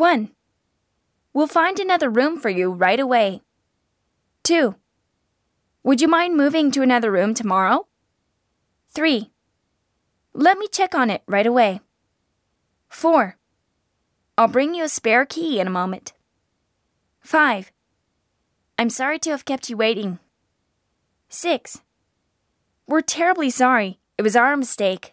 1. We'll find another room for you right away. 2. Would you mind moving to another room tomorrow? 3. Let me check on it right away. 4. I'll bring you a spare key in a moment. 5. I'm sorry to have kept you waiting. 6. We're terribly sorry. It was our mistake.